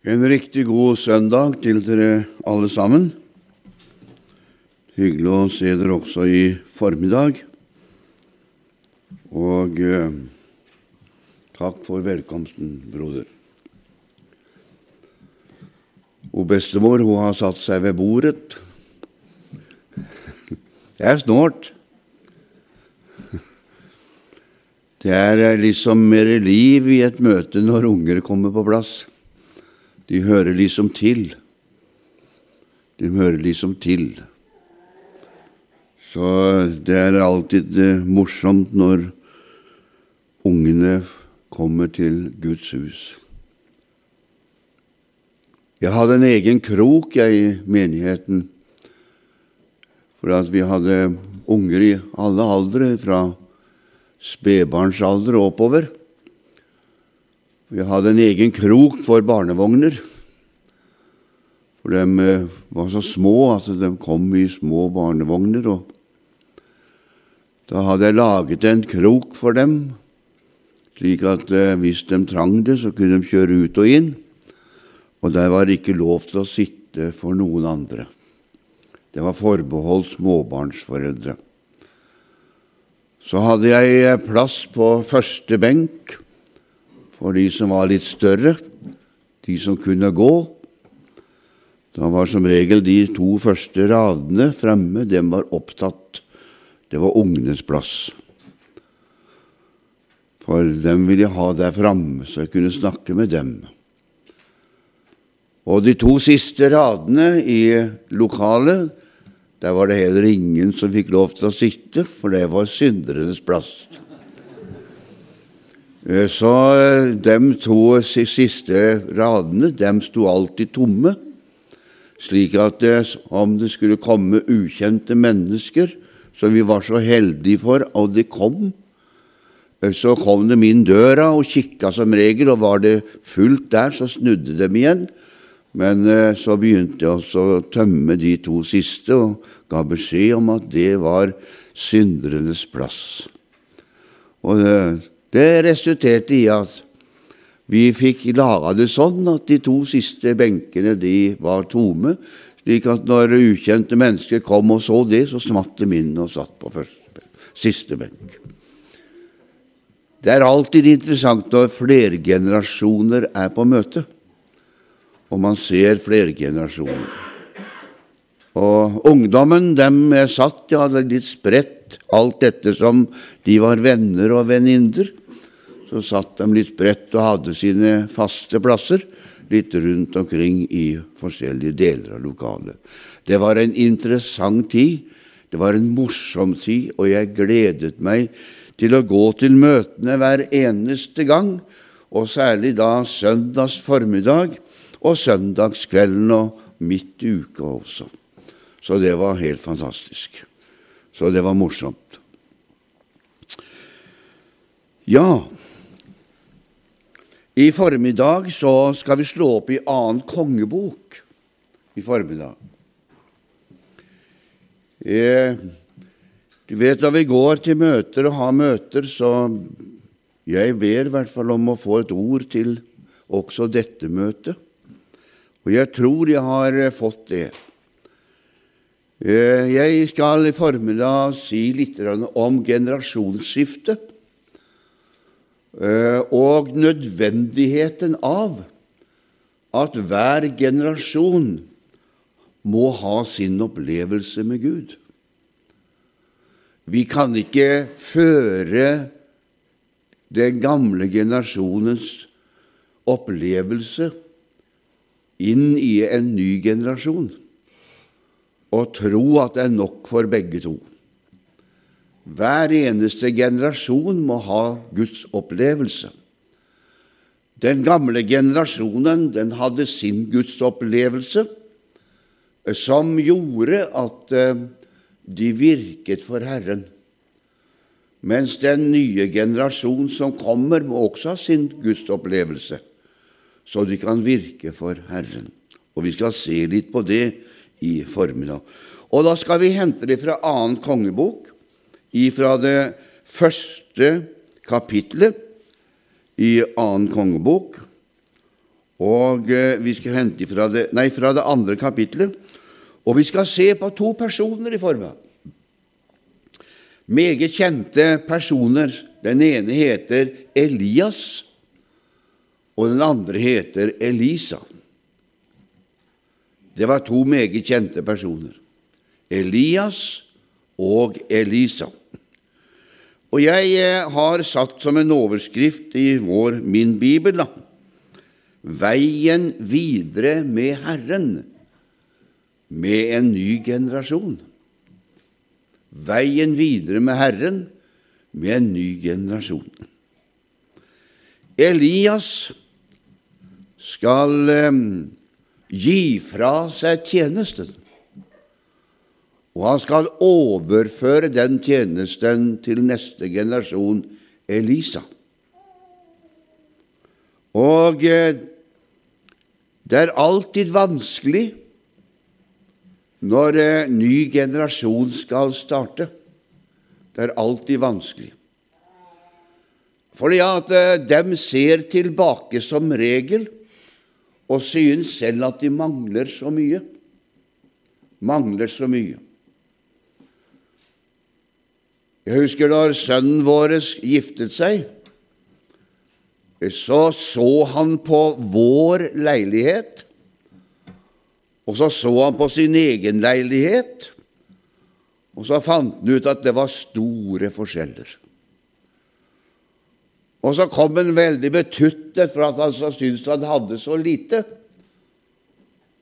En riktig god søndag til dere alle sammen. Hyggelig å se dere også i formiddag. Og eh, takk for velkomsten, broder. Og bestemor hun har satt seg ved bordet. Det er snålt. Det er liksom mer liv i et møte når unger kommer på plass. De hører liksom til. De hører liksom til. Så det er alltid eh, morsomt når ungene kommer til Guds hus. Jeg hadde en egen krok jeg, i menigheten, for at vi hadde unger i alle aldre, fra spedbarnsalder og oppover. Vi hadde en egen krok for barnevogner. For de eh, var så små at de kom i små barnevogner. og Da hadde jeg laget en krok for dem, slik at eh, hvis de trang det, så kunne de kjøre ut og inn. Og der var det ikke lov til å sitte for noen andre. Det var forbeholdt småbarnsforeldre. Så hadde jeg plass på første benk for de som var litt større, de som kunne gå. Da var som regel de to første radene fremme, dem var opptatt. Det var ungenes plass. For dem ville jeg ha der framme, så jeg kunne snakke med dem. Og de to siste radene i lokalet, der var det heller ingen som fikk lov til å sitte, for det var synderenes plass. Eh, så eh, de to siste radene de sto alltid tomme, slik at det, om det skulle komme ukjente mennesker, som vi var så heldige for, og de kom, eh, så kom de inn døra og kikka som regel, og var det fullt der, så snudde de igjen. Men eh, så begynte jeg også å tømme de to siste og ga beskjed om at det var synderenes plass. Og det, det resulterte i at vi fikk laga det sånn at de to siste benkene de var tomme, slik at når ukjente mennesker kom og så det, så smatt de inn og satt på første, siste benk. Det er alltid interessant når flergenerasjoner er på møte og man ser flergenerasjoner. Og ungdommen dem er satt, ja, litt spredt, alt ettersom de var venner og venninner. Så satt de litt bredt og hadde sine faste plasser litt rundt omkring i forskjellige deler av lokalet. Det var en interessant tid, det var en morsom tid, og jeg gledet meg til å gå til møtene hver eneste gang, og særlig da søndags formiddag og søndagskvelden og midt i uka også. Så det var helt fantastisk. Så det var morsomt. Ja, i formiddag så skal vi slå opp i annen kongebok. I formiddag. Eh, du vet når vi går til møter og har møter, så jeg ber i hvert fall om å få et ord til også dette møtet. Og jeg tror jeg har eh, fått det. Eh, jeg skal i formiddag si litt om generasjonsskifte eh, og nødvendigheten av at hver generasjon må ha sin opplevelse med Gud. Vi kan ikke føre den gamle generasjonens opplevelse inn i en ny generasjon og tro at det er nok for begge to. Hver eneste generasjon må ha Guds opplevelse. Den gamle generasjonen den hadde sin gudsopplevelse, som gjorde at eh, de virket for Herren. Mens den nye generasjon som kommer, må også ha sin gudsopplevelse så de kan virke for Herren. Og Vi skal se litt på det i formiddag. Og Da skal vi hente det fra annen kongebok, ifra det første kapitlet i annen kongebok. Og eh, vi skal hente fra det, nei, fra det andre kapitlet. Og vi skal se på to personer i formiddag. Meget kjente personer. Den ene heter Elias, og den andre heter Elisa. Det var to meget kjente personer. Elias og Elisa. Og jeg eh, har satt som en overskrift i vår, min bibel da, 'Veien videre med Herren' med en ny generasjon. Veien videre med Herren med en ny generasjon. Elias skal eh, gi fra seg tjenesten. Og han skal overføre den tjenesten til neste generasjon, Elisa. Og eh, det er alltid vanskelig når en ny generasjon skal starte. Det er alltid vanskelig. Fordi at eh, dem ser tilbake som regel og synes selv at de mangler så mye. Mangler så mye. Jeg husker da sønnen vår giftet seg, så så han på vår leilighet, og så så han på sin egen leilighet, og så fant han ut at det var store forskjeller. Og så kom han veldig betuttet for at han syntes han hadde så lite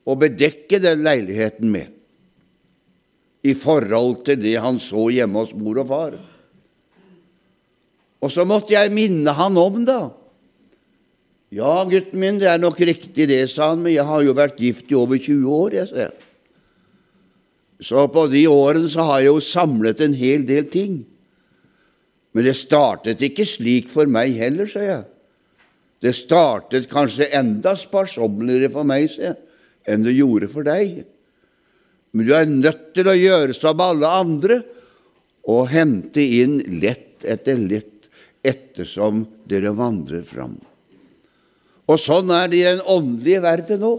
å bedekke den leiligheten med i forhold til det han så hjemme hos mor og far. Og så måtte jeg minne han om, da. Ja, gutten min, det er nok riktig det, sa han, men jeg har jo vært gift i over 20 år, jeg sa jeg. Så på de årene så har jeg jo samlet en hel del ting. Men det startet ikke slik for meg heller, sa jeg. Det startet kanskje enda sparsommeligere for meg sa jeg, enn det gjorde for deg. Men du er nødt til å gjøre som alle andre og hente inn lett etter lett ettersom dere vandrer fram. Og sånn er det i den åndelige verden nå.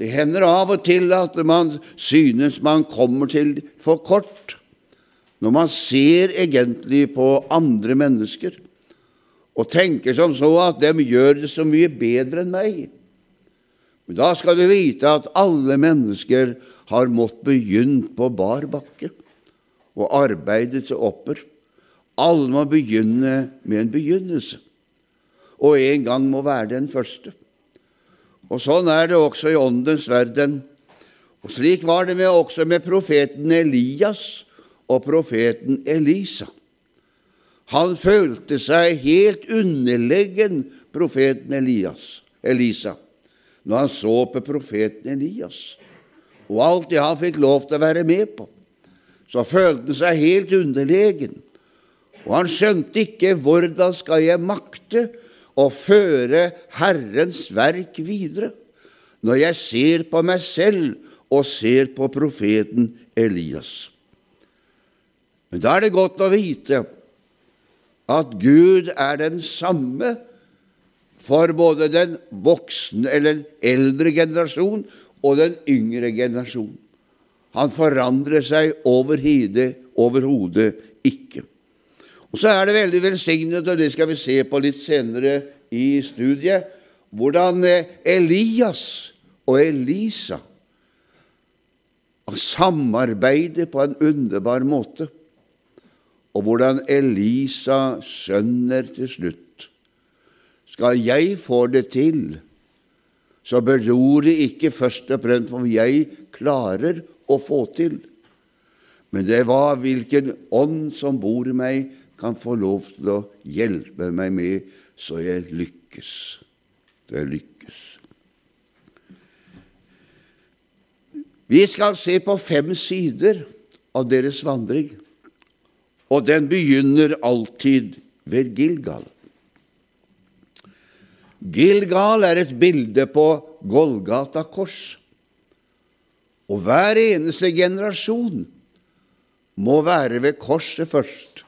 Det hender av og til at man synes man kommer til for kort når man ser egentlig på andre mennesker og tenker som så at de gjør det så mye bedre enn meg. Men da skal du vite at alle mennesker har måttet begynne på bar bakke og arbeide seg opper. Alle må begynne med en begynnelse, og en gang må være den første. Og Sånn er det også i åndens verden. Og Slik var det med, også med profeten Elias og profeten Elisa. Han følte seg helt underlegen profeten Elias, Elisa når han så på profeten Elias og alt det han fikk lov til å være med på. Så følte han seg helt underlegen, og han skjønte ikke hvordan skal jeg makte å føre Herrens verk videre når jeg ser på meg selv og ser på profeten Elias. Men da er det godt å vite at Gud er den samme for både den voksne eller den eldre generasjon og den yngre generasjon. Han forandrer seg overhodet ikke. Og Så er det veldig velsignet, og det skal vi se på litt senere i studiet, hvordan Elias og Elisa samarbeider på en underbar måte og hvordan Elisa skjønner til slutt skal jeg få det til, så beror det ikke først og fremst på om jeg klarer å få til, men det var hvilken ånd som bor i meg, kan få lov til å hjelpe meg med, så jeg lykkes. Så jeg lykkes. Vi skal se på fem sider av deres vandring og den begynner alltid ved Gilgal. Gilgal er et bilde på Golgata kors. Og hver eneste generasjon må være ved korset først.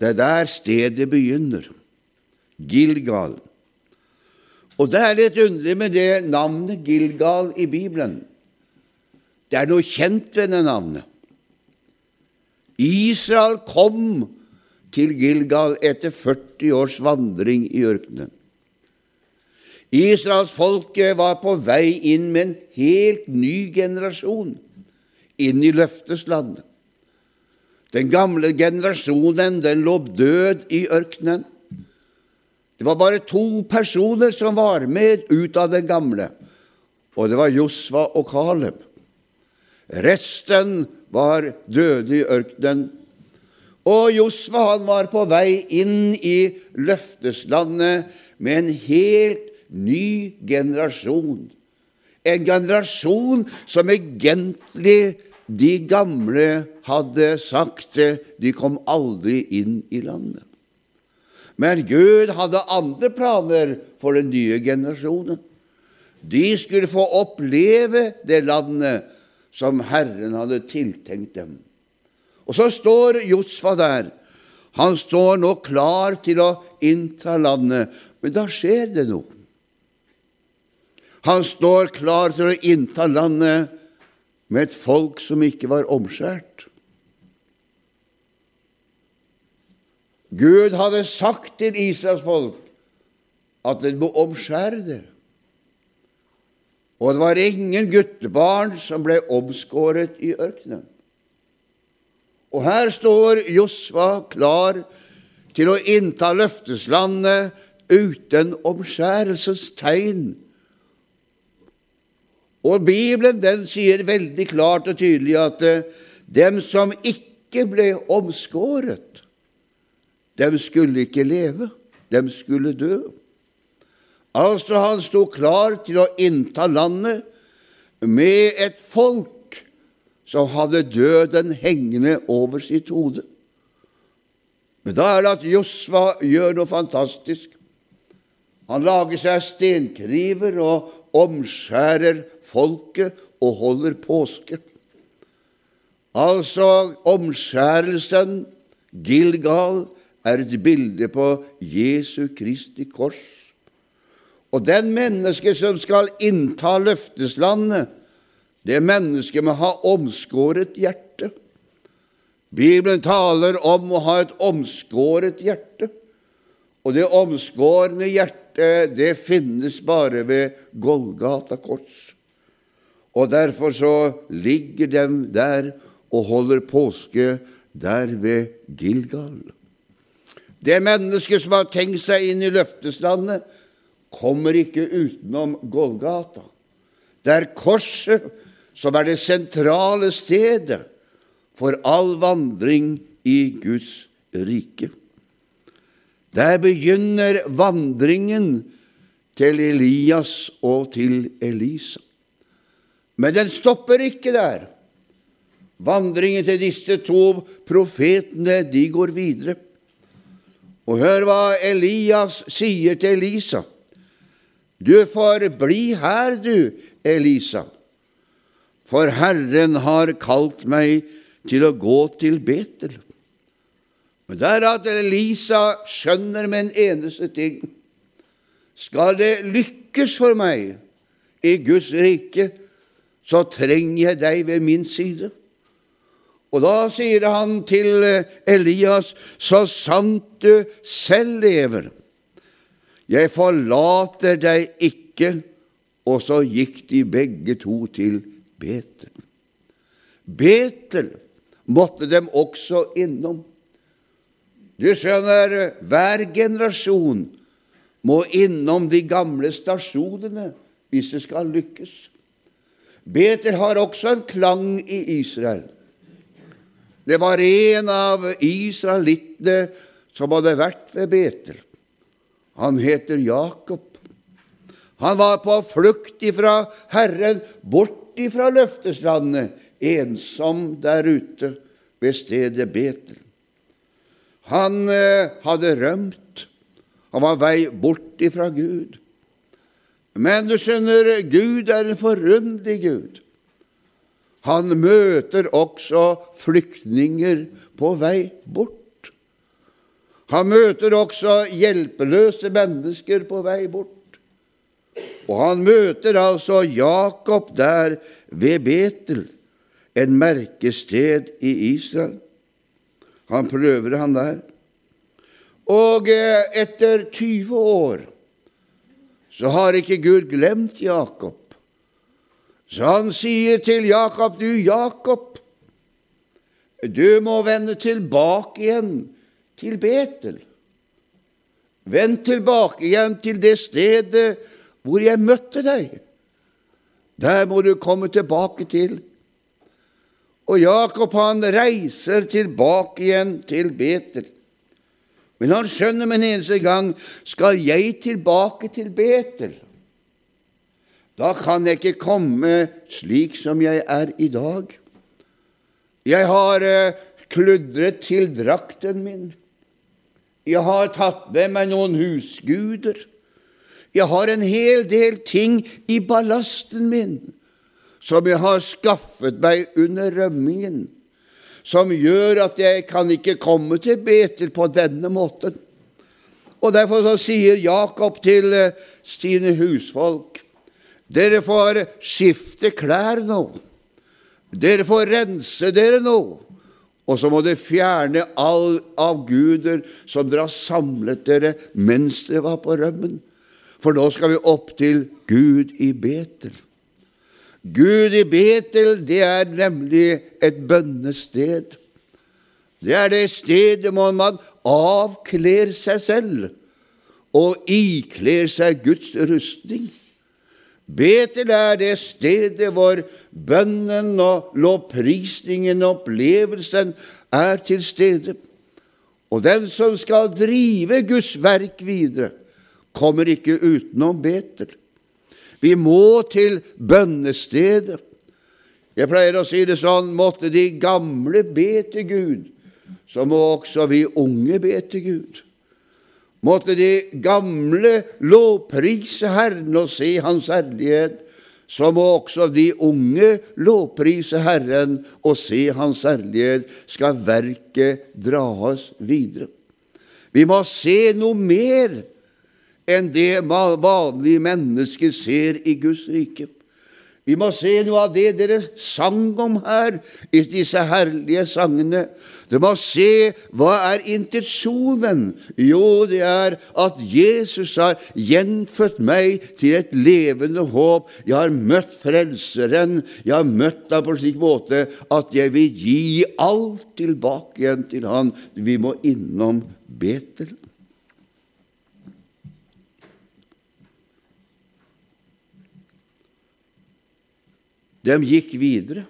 Det er der stedet begynner. Gilgal. Og det er litt underlig med det navnet Gilgal i Bibelen. Det er noe kjent ved det navnet. Israel kom til Gilgal etter 40 års vandring i ørkenen. Israelsfolket var på vei inn med en helt ny generasjon inn i løfteslandet. Den gamle generasjonen den lå død i ørkenen. Det var bare to personer som var med ut av den gamle, og det var Josva og Caleb. Resten var døde i ørkenen. Og Josva han var på vei inn i løfteslandet med en helt ny generasjon. En generasjon som egentlig de gamle hadde sagt de kom aldri inn i landet. Men Gud hadde andre planer for den nye generasjonen. De skulle få oppleve det landet som Herren hadde tiltenkt dem. Og så står Josfa der. Han står nå klar til å innta landet, men da skjer det noe. Han står klar til å innta landet med et folk som ikke var omskjært. Gud hadde sagt til Israels folk at de må omskjære det. Og det var ingen guttebarn som ble omskåret i ørkenen. Og her står Josva klar til å innta løfteslandet uten omskjærelsestegn. Og Bibelen den sier veldig klart og tydelig at eh, dem som ikke ble omskåret, dem skulle ikke leve, dem skulle dø. Altså, han sto klar til å innta landet med et folk som hadde døden hengende over sitt hode. Men da er det at Josva gjør noe fantastisk. Han lager seg stenkriver og omskjærer folket og holder påske. Altså omskjærelsen, Gilgal, er et bilde på Jesu Kristi kors. Og den mennesket som skal innta løfteslandet, det mennesket må ha omskåret hjerte. Bibelen taler om å ha et omskåret hjerte. Og det omskårne hjertet, det finnes bare ved Golgata kors. Og derfor så ligger dem der og holder påske der ved Gilgal. Det mennesket som har tenkt seg inn i løfteslandet, kommer ikke utenom Golgata. Det er korset som er det sentrale stedet for all vandring i Guds rike. Der begynner vandringen til Elias og til Elisa. Men den stopper ikke der. Vandringen til disse to profetene, de går videre. Og hør hva Elias sier til Elisa. Du får bli her, du, Elisa, for Herren har kalt meg til å gå til Betel. Men det er at Elisa skjønner med en eneste ting. Skal det lykkes for meg i Guds rike, så trenger jeg deg ved min side. Og da sier han til Elias, så sant du selv lever, jeg forlater deg ikke. Og så gikk de begge to til Betel. Betel måtte dem også innom. Du skjønner, hver generasjon må innom de gamle stasjonene hvis det skal lykkes. Betel har også en klang i Israel. Det var en av israelittene som hadde vært ved Betel. Han heter Jakob. Han var på flukt ifra Herren, bort ifra løfteslandet, ensom der ute ved stedet Betel. Han eh, hadde rømt. Han var vei bort ifra Gud. Men du skjønner, Gud er en forunderlig Gud. Han møter også flyktninger på vei bort. Han møter også hjelpeløse mennesker på vei bort. Og han møter altså Jakob der ved Betel, en merkested i Israel. Han prøver han der. Og eh, etter 20 år så har ikke Gud glemt Jakob. Så han sier til Jakob, du Jakob, du må vende tilbake igjen til Betel. Vend tilbake igjen til det stedet hvor jeg møtte deg. Der må du komme tilbake til. Og Jakob han reiser tilbake igjen til Betel. Men han skjønner med en eneste gang skal jeg tilbake til Betel. Da kan jeg ikke komme slik som jeg er i dag. Jeg har eh, kludret til drakten min. Jeg har tatt med meg noen husguder. Jeg har en hel del ting i ballasten min som jeg har skaffet meg under rømmingen, som gjør at jeg kan ikke komme til Betel på denne måten. Og Derfor så sier Jakob til eh, sine husfolk dere får skifte klær nå. Dere får rense dere nå. Og så må dere fjerne all avguder som dere har samlet dere mens dere var på rømmen. For nå skal vi opp til Gud i Betel. Gud i Betel, det er nemlig et bønnested. Det er det stedet hvor man avkler seg selv og ikler seg Guds rustning. Betel er det stedet hvor bønnen og lovprisningen og opplevelsen er til stede. Og den som skal drive Guds verk videre, kommer ikke utenom Betel. Vi må til bønnestedet. Jeg pleier å si det sånn måtte de gamle be til Gud, så må også vi unge be til Gud. Måtte de gamle lovprise Herren og se Hans herlighet, så må også de unge lovprise Herren og se Hans herlighet, skal verket dras videre. Vi må se noe mer enn det vanlige mennesker ser i Guds rike. Vi må se noe av det dere sang om her i disse herlige sangene. Dere må se hva er intensjonen. Jo, det er at Jesus har gjenfødt meg til et levende håp. Jeg har møtt Frelseren. Jeg har møtt ham på en slik måte at jeg vil gi alt tilbake igjen til Han. Vi må innom Betel. De gikk videre.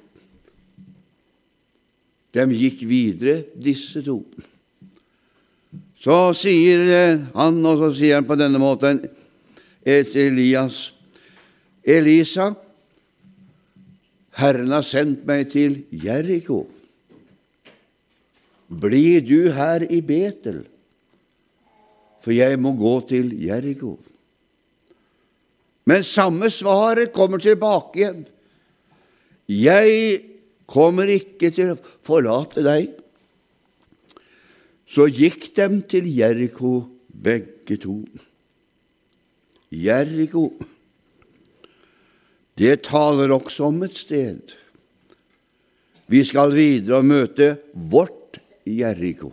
De gikk videre, disse to. Så sier han, og så sier han på denne måten til Elias Elisa, Herren har sendt meg til Jeriko. Blir du her i Betel, for jeg må gå til Jeriko. Men samme svaret kommer tilbake igjen. Jeg kommer ikke til å forlate deg. Så gikk dem til Jeriko, begge to. Jeriko, det taler også om et sted. Vi skal videre og møte vårt Jeriko.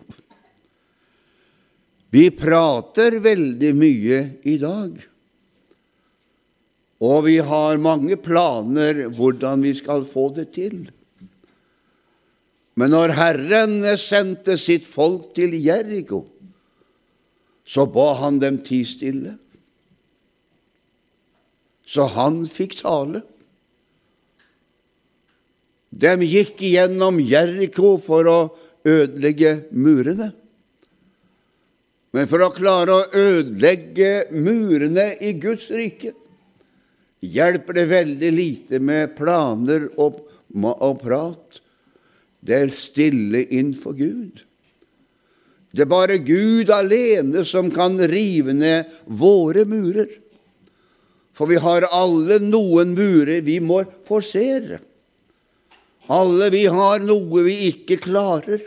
Vi prater veldig mye i dag. Og vi har mange planer hvordan vi skal få det til. Men når Herren sendte sitt folk til Jeriko, så ba han dem tie stille. Så han fikk tale. De gikk igjennom Jeriko for å ødelegge murene. Men for å klare å ødelegge murene i Guds rike hjelper det veldig lite med planer og, og prat. Det er stille innenfor Gud. Det er bare Gud alene som kan rive ned våre murer. For vi har alle noen murer vi må forsere. Alle vi har noe vi ikke klarer.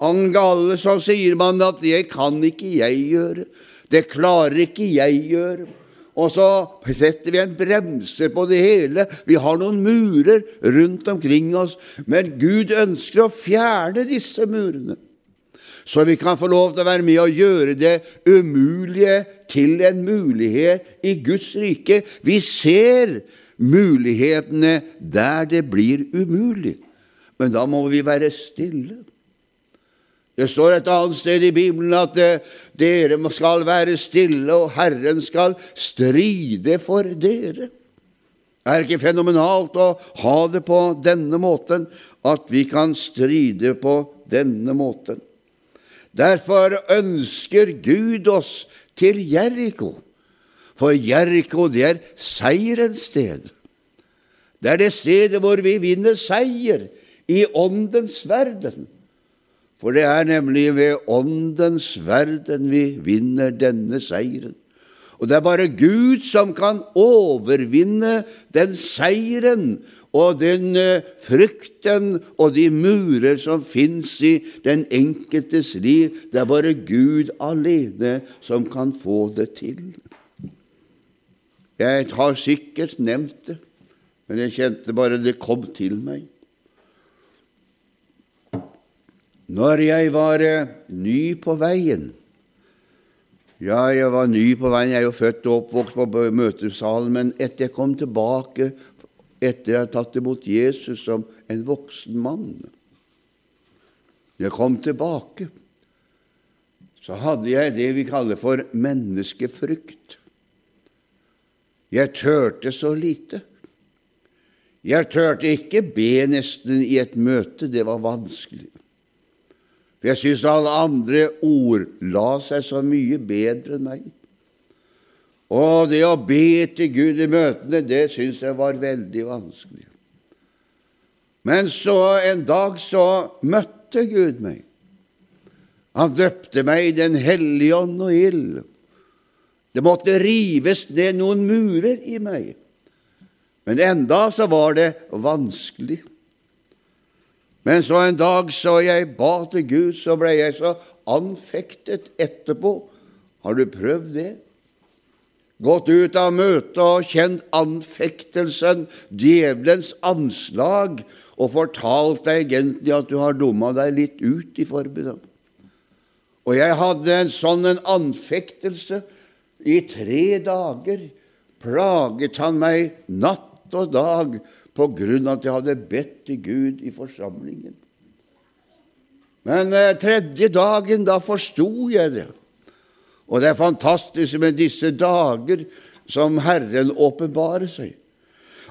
Angale så sier man at 'det kan ikke jeg gjøre'. Det klarer ikke jeg gjøre. Og så setter vi en bremse på det hele. Vi har noen murer rundt omkring oss, men Gud ønsker å fjerne disse murene. Så vi kan få lov til å være med og gjøre det umulige til en mulighet i Guds rike. Vi ser mulighetene der det blir umulig, men da må vi være stille. Det står et annet sted i Bibelen at eh, dere skal være stille, og Herren skal stride for dere. Det Er ikke fenomenalt å ha det på denne måten, at vi kan stride på denne måten? Derfor ønsker Gud oss til Jeriko, for Jeriko, det er seierens sted. Det er det stedet hvor vi vinner seier i åndens verden. For det er nemlig ved Åndens verden vi vinner denne seieren. Og det er bare Gud som kan overvinne den seieren og den uh, frykten og de murer som fins i den enkeltes liv. Det er bare Gud alene som kan få det til. Jeg har sikkert nevnt det, men jeg kjente bare det kom til meg. Når jeg var eh, ny på veien Ja, jeg var ny på veien. Jeg er jo født og oppvokst på møtesalen, men etter jeg kom tilbake etter jeg hadde tatt imot Jesus som en voksen mann Jeg kom tilbake, så hadde jeg det vi kaller for menneskefrykt. Jeg tørte så lite. Jeg tørte ikke be nesten i et møte, det var vanskelig. For jeg syns alle andre ordla seg så mye bedre enn meg. Og det å be til Gud i møtene, det syns jeg var veldig vanskelig. Men så en dag så møtte Gud meg. Han døpte meg i Den hellige ånd og ild. Det måtte rives ned noen murer i meg. Men enda så var det vanskelig. Men så en dag så jeg ba til Gud, så ble jeg så anfektet etterpå. Har du prøvd det? Gått ut av møtet og kjent anfektelsen, djevelens anslag, og fortalt deg egentlig at du har dumma deg litt ut i forbundet. Og jeg hadde en sånn en anfektelse i tre dager. Plaget han meg natt og dag på grunn av at jeg hadde bedt til Gud i forsamlingen. Men eh, tredje dagen, da forsto jeg det. Og det er fantastisk med disse dager som Herren åpenbarer seg.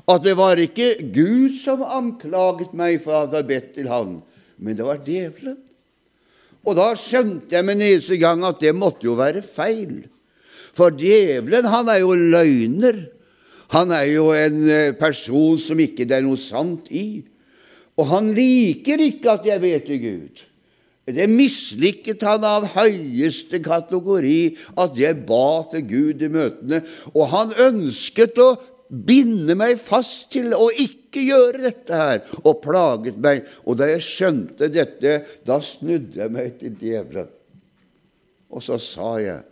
At det var ikke Gud som anklaget meg for at jeg hadde bedt til Han, men det var djevelen. Og da skjønte jeg med neste gang at det måtte jo være feil. For djevelen, han er jo løgner. Han er jo en eh, person som ikke det er noe sant i. Og han liker ikke at jeg ber til Gud. Det mislikket han av høyeste kategori at jeg ba til Gud i møtene. Og han ønsket å binde meg fast til å ikke gjøre dette her, og plaget meg. Og da jeg skjønte dette, da snudde jeg meg til djevelen. Og så sa jeg,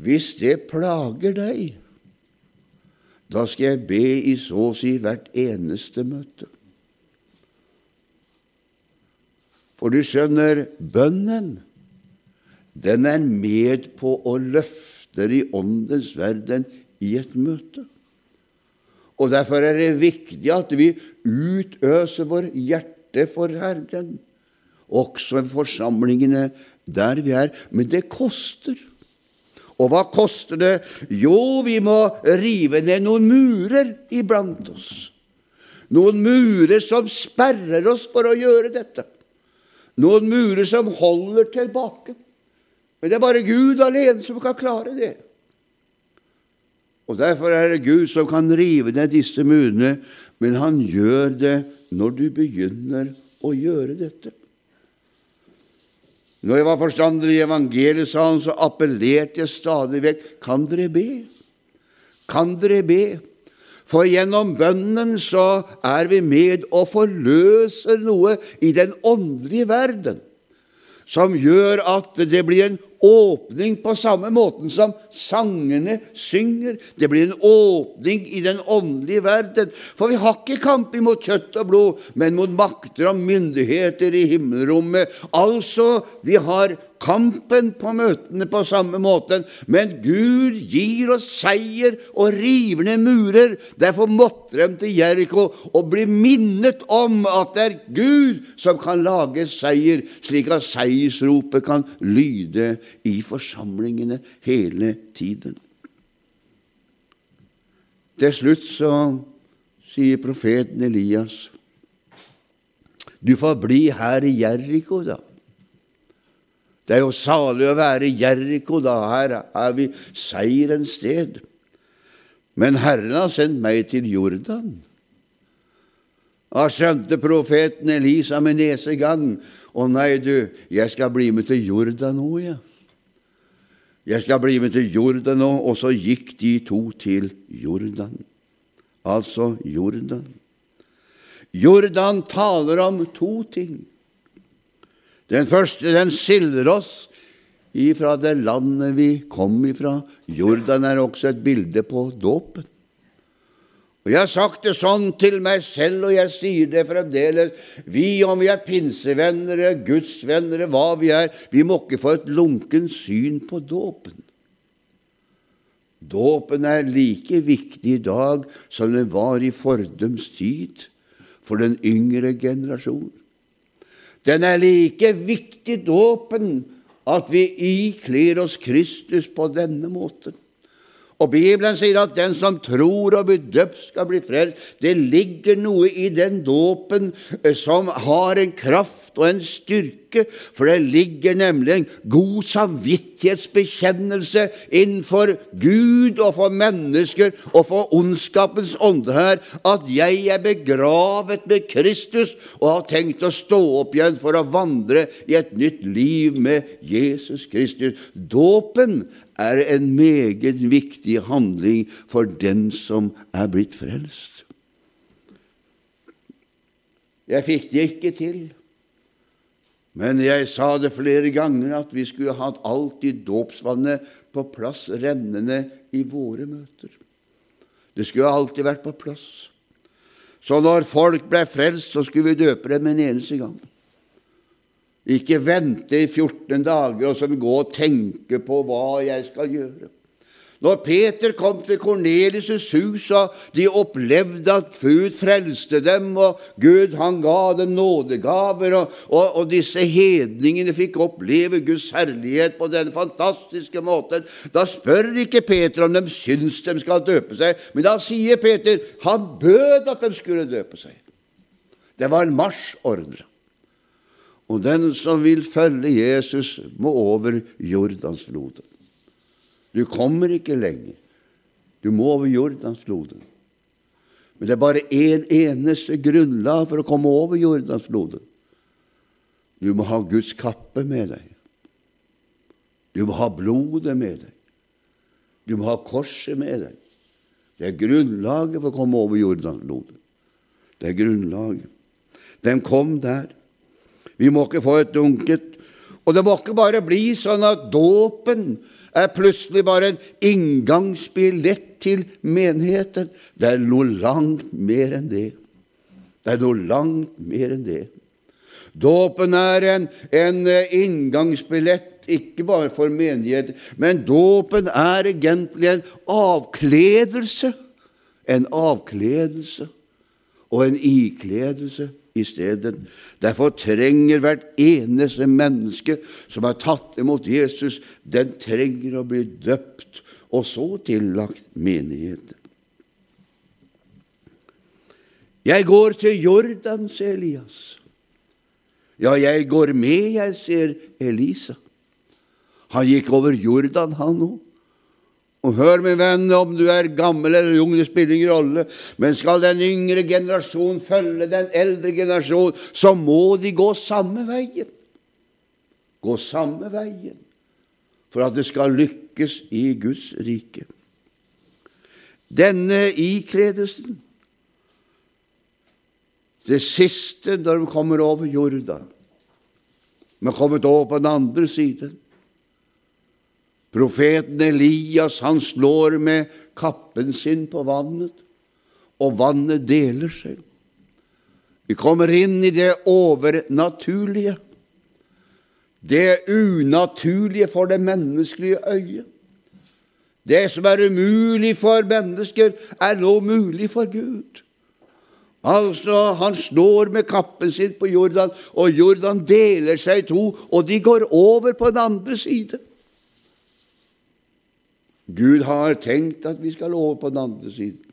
hvis det plager deg, da skal jeg be i så å si hvert eneste møte. For du skjønner, bønnen, den er med på å løfte i åndens verden i et møte. Og Derfor er det viktig at vi utøser vår hjerte for Herren, også forsamlingene der vi er. Men det koster. Og hva koster det? Jo, vi må rive ned noen murer iblant oss. Noen murer som sperrer oss for å gjøre dette. Noen murer som holder tilbake. Men det er bare Gud alene som kan klare det. Og Derfor er det Gud som kan rive ned disse murene, men han gjør det når du begynner å gjøre dette. Når jeg var forstander i evangeliet, sa han, så appellerte jeg stadig vekk Kan dere be? Kan dere be? For gjennom bønnen så er vi med og forløser noe i den åndelige verden. Som gjør at det blir en åpning på samme måten som sangene synger. Det blir en åpning i den åndelige verden. For vi har ikke kamp imot kjøtt og blod, men mot makter og myndigheter i himmelrommet. Altså, vi har kampen på møtene på samme måte, men Gud gir oss seier og river ned murer. Derfor måtte de til Jeriko og bli minnet om at det er Gud som kan lage seier, slik at seiersropet kan lyde i forsamlingene hele tiden. Til slutt så sier profeten Elias, du får bli her i Jeriko, da. Det er jo salig å være Jeriko, da her er vi seierens sted. Men Herren har sendt meg til Jordan. Da skjønte profeten Elisa med nesegang. Å nei, du, jeg skal bli med til Jordan nå, jeg. Ja. Jeg skal bli med til Jordan nå. Og så gikk de to til Jordan. Altså Jordan. Jordan taler om to ting. Den første den skiller oss ifra det landet vi kom ifra. Jordan er også et bilde på dåpen. Og Jeg har sagt det sånn til meg selv, og jeg sier det fremdeles. Vi, om vi er pinsevennere, gudsvennere, hva vi er, vi må ikke få et lunkent syn på dåpen. Dåpen er like viktig i dag som den var i fordums tid for den yngre generasjon. Den er like viktig, dåpen, at vi ikler oss Kristus på denne måten. Og Bibelen sier at den som tror og blir døpt, skal bli frelst. Det ligger noe i den dåpen eh, som har en kraft og en styrke, for det ligger nemlig en god samvittighetsbekjennelse innenfor Gud og for mennesker og for ondskapens ånde her, at jeg er begravet med Kristus og har tenkt å stå opp igjen for å vandre i et nytt liv med Jesus Kristus. Dåpen er en meget viktig handling for den som er blitt frelst. Jeg fikk det ikke til, men jeg sa det flere ganger at vi skulle hatt alltid dåpsvannet på plass rennende i våre møter. Det skulle alltid vært på plass. Så når folk ble frelst, så skulle vi døpe dem en eneste gang. Ikke vente i 14 dager og så gå og tenke på hva jeg skal gjøre. Når Peter kom til Kornelius' hus, og de opplevde at Gud frelste dem, og Gud han ga dem nådegaver, og, og, og disse hedningene fikk oppleve Guds herlighet på denne fantastiske måten, da spør ikke Peter om de syns de skal døpe seg, men da sier Peter han bød at de skulle døpe seg. Det var en marsjordre. Og den som vil følge Jesus, må over Jordansfloden. Du kommer ikke lenger. Du må over Jordansfloden. Men det er bare én en eneste grunnlag for å komme over Jordansfloden. Du må ha Guds kappe med deg. Du må ha blodet med deg. Du må ha korset med deg. Det er grunnlaget for å komme over Jordansfloden. Det er grunnlaget. Den kom der. Vi må ikke få et dunket. Og det må ikke bare bli sånn at dåpen er plutselig bare en inngangsbillett til menigheten. Det er noe langt mer enn det. Det er noe langt mer enn det. Dåpen er en, en inngangsbillett ikke bare for menigheten, men dåpen er egentlig en avkledelse. En avkledelse og en ikledelse i stedet. Derfor trenger hvert eneste menneske som er tatt imot Jesus, den trenger å bli døpt og så tillagt menigheten. Jeg går til Jordan, sier Elias. Ja, jeg går med, jeg, sier Elisa. Han gikk over Jordan, han òg. Og hør, min venn, om du er gammel eller ung, det spiller ingen rolle, men skal den yngre generasjon følge den eldre generasjon, så må de gå samme veien. Gå samme veien for at det skal lykkes i Guds rike. Denne ikledelsen, det siste når de kommer over Jordan, men kommet over på den andre siden. Profeten Elias han slår med kappen sin på vannet, og vannet deler seg. Vi kommer inn i det overnaturlige, det unaturlige for det menneskelige øyet. Det som er umulig for mennesker, er nå mulig for Gud. Altså, han slår med kappen sin på Jordan, og Jordan deler seg i to, og de går over på den andre side. Gud har tenkt at vi skal over på den andre siden.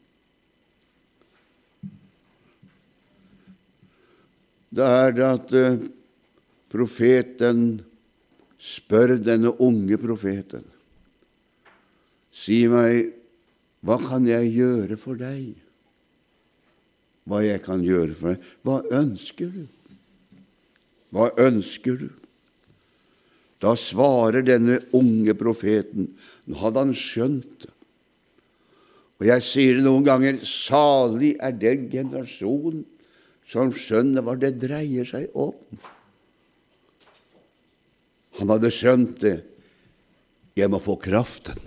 Da er det at uh, profeten spør denne unge profeten Si meg, hva kan jeg gjøre for deg? Hva jeg kan gjøre for deg? Hva ønsker du? Hva ønsker du? Da svarer denne unge profeten Nå hadde han skjønt det. Og jeg sier det noen ganger salig er den generasjonen som skjønner hva det dreier seg om. Han hadde skjønt det. Jeg må få kraften.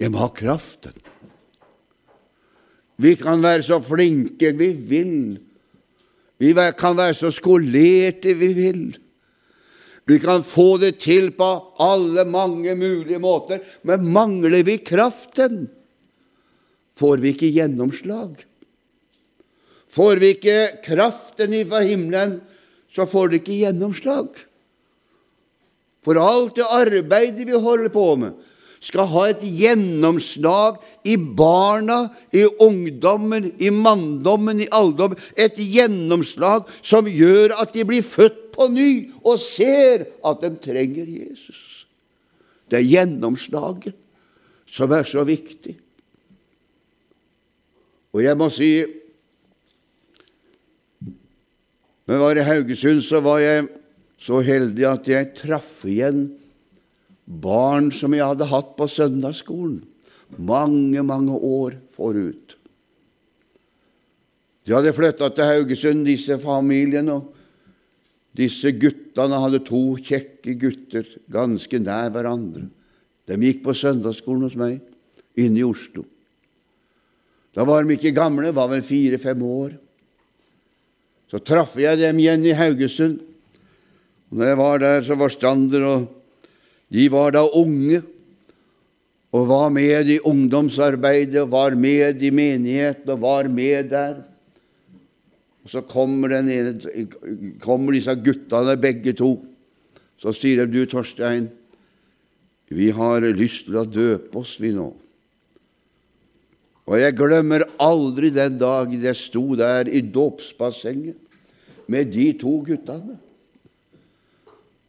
Jeg må ha kraften. Vi kan være så flinke vi vil. Vi kan være så skolerte vi vil. Vi kan få det til på alle mange mulige måter, men mangler vi kraften, får vi ikke gjennomslag. Får vi ikke kraften ifra himmelen, så får det ikke gjennomslag. For alt det arbeidet vi holder på med, skal ha et gjennomslag i barna, i ungdommen, i manndommen, i alderdommen. Et gjennomslag som gjør at de blir født på ny og ser at de trenger Jesus. Det er gjennomslaget som er så viktig. Og jeg må si Når jeg var i Haugesund, så var jeg så heldig at jeg traff igjen barn som jeg hadde hatt på søndagsskolen mange, mange år forut. De hadde flytta til Haugesund, disse familiene, og disse guttene hadde to kjekke gutter ganske nær hverandre. De gikk på søndagsskolen hos meg inne i Oslo. Da var de ikke gamle, var vel fire-fem år. Så traff jeg dem igjen i Haugesund. Og når jeg var der, så var Stander og De var da unge og var med i ungdomsarbeidet, og var med i menigheten og var med der. Og Så kommer, ene, kommer disse guttene, begge to. Så sier de, 'Du, Torstein, vi har lyst til å døpe oss, vi nå.' Og jeg glemmer aldri den dagen jeg sto der i dåpsbassenget med de to guttene.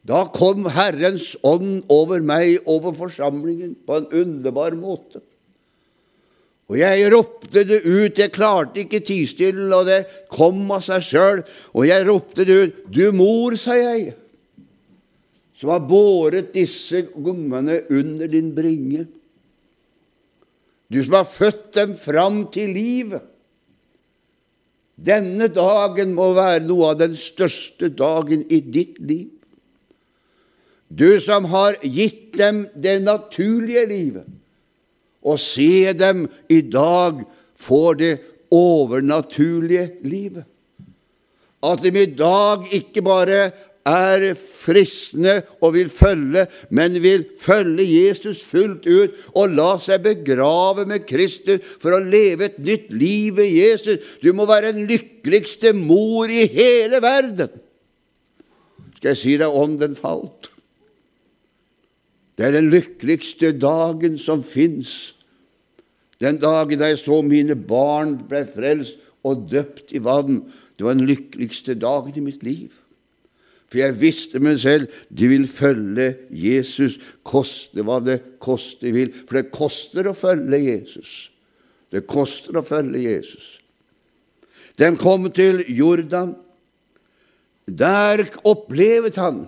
Da kom Herrens ånd over meg, over forsamlingen, på en underbar måte. Og jeg ropte det ut, jeg klarte ikke tie stille, og det kom av seg sjøl. Og jeg ropte det ut. Du mor, sa jeg, som har båret disse ungene under din bringe. Du som har født dem fram til livet. Denne dagen må være noe av den største dagen i ditt liv. Du som har gitt dem det naturlige livet og se dem i dag får det overnaturlige livet. At de i dag ikke bare er fristende og vil følge, men vil følge Jesus fullt ut og la seg begrave med Kristus for å leve et nytt liv ved Jesus. Du må være den lykkeligste mor i hele verden. Skal jeg si deg ånden falt? Det er den lykkeligste dagen som fins den dagen da jeg så mine barn ble frelst og døpt i vann, det var den lykkeligste dagen i mitt liv. For jeg visste meg selv de vil følge Jesus, koste hva det koste vil. For det koster å følge Jesus. Det koster å følge Jesus. De kom til Jordan. Der opplevet han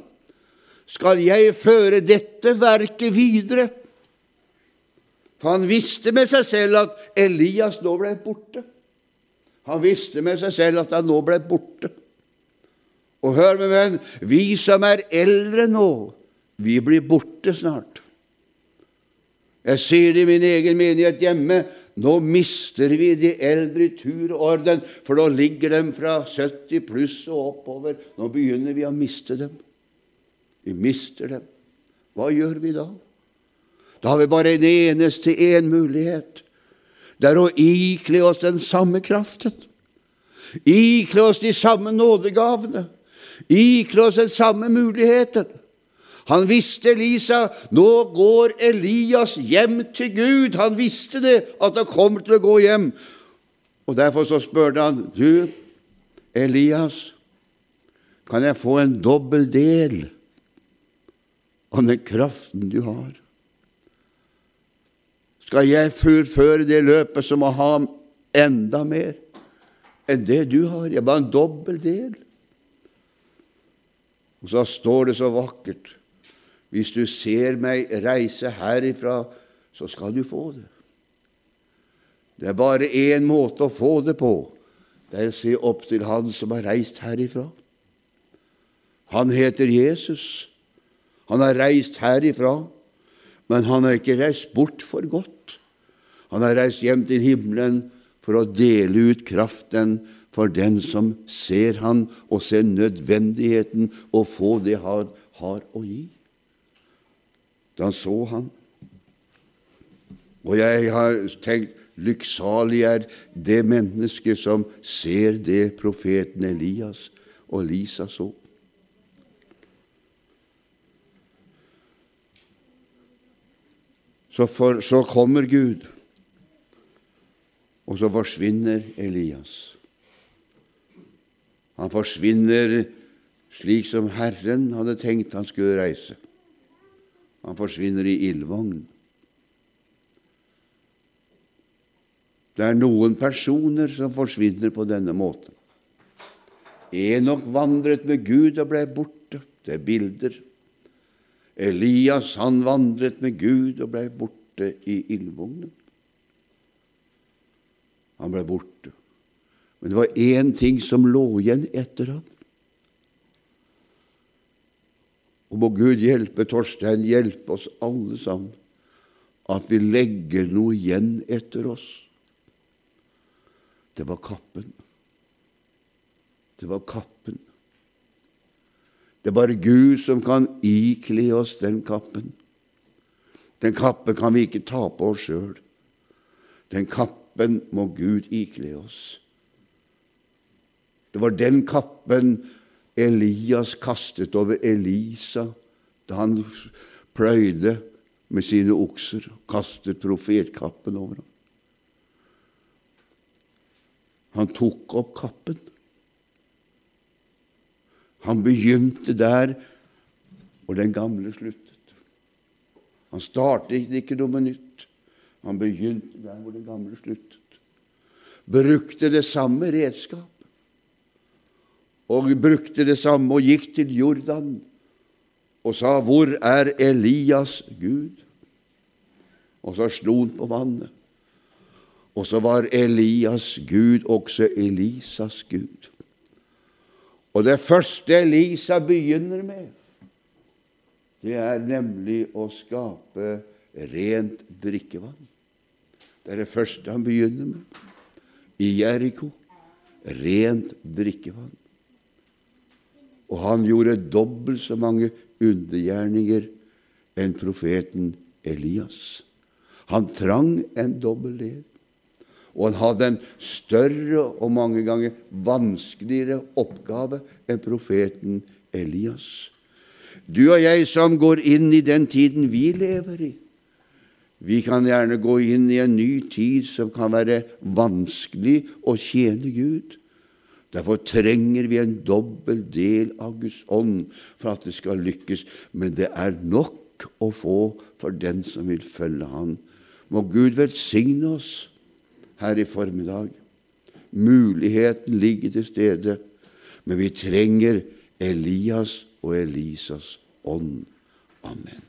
skal jeg føre dette verket videre. For han visste med seg selv at Elias nå ble borte. Han visste med seg selv at han nå ble borte. Og hør, min venn, vi som er eldre nå, vi blir borte snart. Jeg sier det i min egen menighet hjemme. Nå mister vi de eldre i tur og orden, for nå ligger de fra 70 pluss og oppover. Nå begynner vi å miste dem. Vi mister dem. Hva gjør vi da? Da har vi bare en eneste én mulighet. Det er å ikle oss den samme kraften. Ikle oss de samme nådegavene. Ikle oss den samme muligheten. Han visste, Elisa, nå går Elias hjem til Gud. Han visste det, at han kommer til å gå hjem. Og Derfor så spurte han, du, Elias, kan jeg få en dobbel del av den kraften du har? Skal jeg fullføre det løpet, så må jeg ha enda mer enn det du har. Jeg bare en dobbel del. Og så står det så vakkert Hvis du ser meg reise herifra, så skal du få det. Det er bare én måte å få det på. Det er å se opp til Han som har reist herifra. Han heter Jesus. Han har reist herifra, men han har ikke reist bort for godt. Han har reist hjem til himmelen for å dele ut kraften for den som ser han og ser nødvendigheten å få det han har å gi. Da så han. Og jeg har tenkt lykksalig er det mennesket som ser det profeten Elias og Lisa så. Så, for, så kommer Gud og så forsvinner Elias. Han forsvinner slik som Herren hadde tenkt han skulle reise. Han forsvinner i ildvogn. Det er noen personer som forsvinner på denne måten. Enok vandret med Gud og ble borte. Det er bilder. Elias han vandret med Gud og ble borte i ildvognen. Han ble borte. Men det var én ting som lå igjen etter ham. Og må Gud hjelpe Torstein, hjelpe oss alle sammen, at vi legger noe igjen etter oss. Det var kappen. Det var kappen. Det er bare Gud som kan ikle oss den kappen. Den kappen kan vi ikke ta på oss sjøl. Den kappen må Gud ikle oss. Det var den kappen Elias kastet over Elisa da han pløyde med sine okser, kastet profetkappen over ham. Han tok opp kappen. Han begynte der hvor den gamle sluttet. Han startet ikke noe nytt. Han begynte der hvor den gamle sluttet. Brukte det samme redskap. Og brukte det samme og gikk til Jordan og sa, 'Hvor er Elias Gud?' Og så slo han på vannet. Og så var Elias Gud også Elisas Gud. Og det første Elisa begynner med, det er nemlig å skape rent drikkevann. Det er det første han begynner med. I Jeriko rent drikkevann. Og han gjorde dobbelt så mange undergjerninger enn profeten Elias. Han trang en dobbel del. Og han hadde en større og mange ganger vanskeligere oppgave enn profeten Elias. Du og jeg som går inn i den tiden vi lever i, vi kan gjerne gå inn i en ny tid som kan være vanskelig å tjene Gud. Derfor trenger vi en dobbel del av Guds ånd for at det skal lykkes. Men det er nok å få for den som vil følge Han. Må Gud velsigne oss her i formiddag. Muligheten ligger til stede, men vi trenger Elias og Elisas ånd. Amen.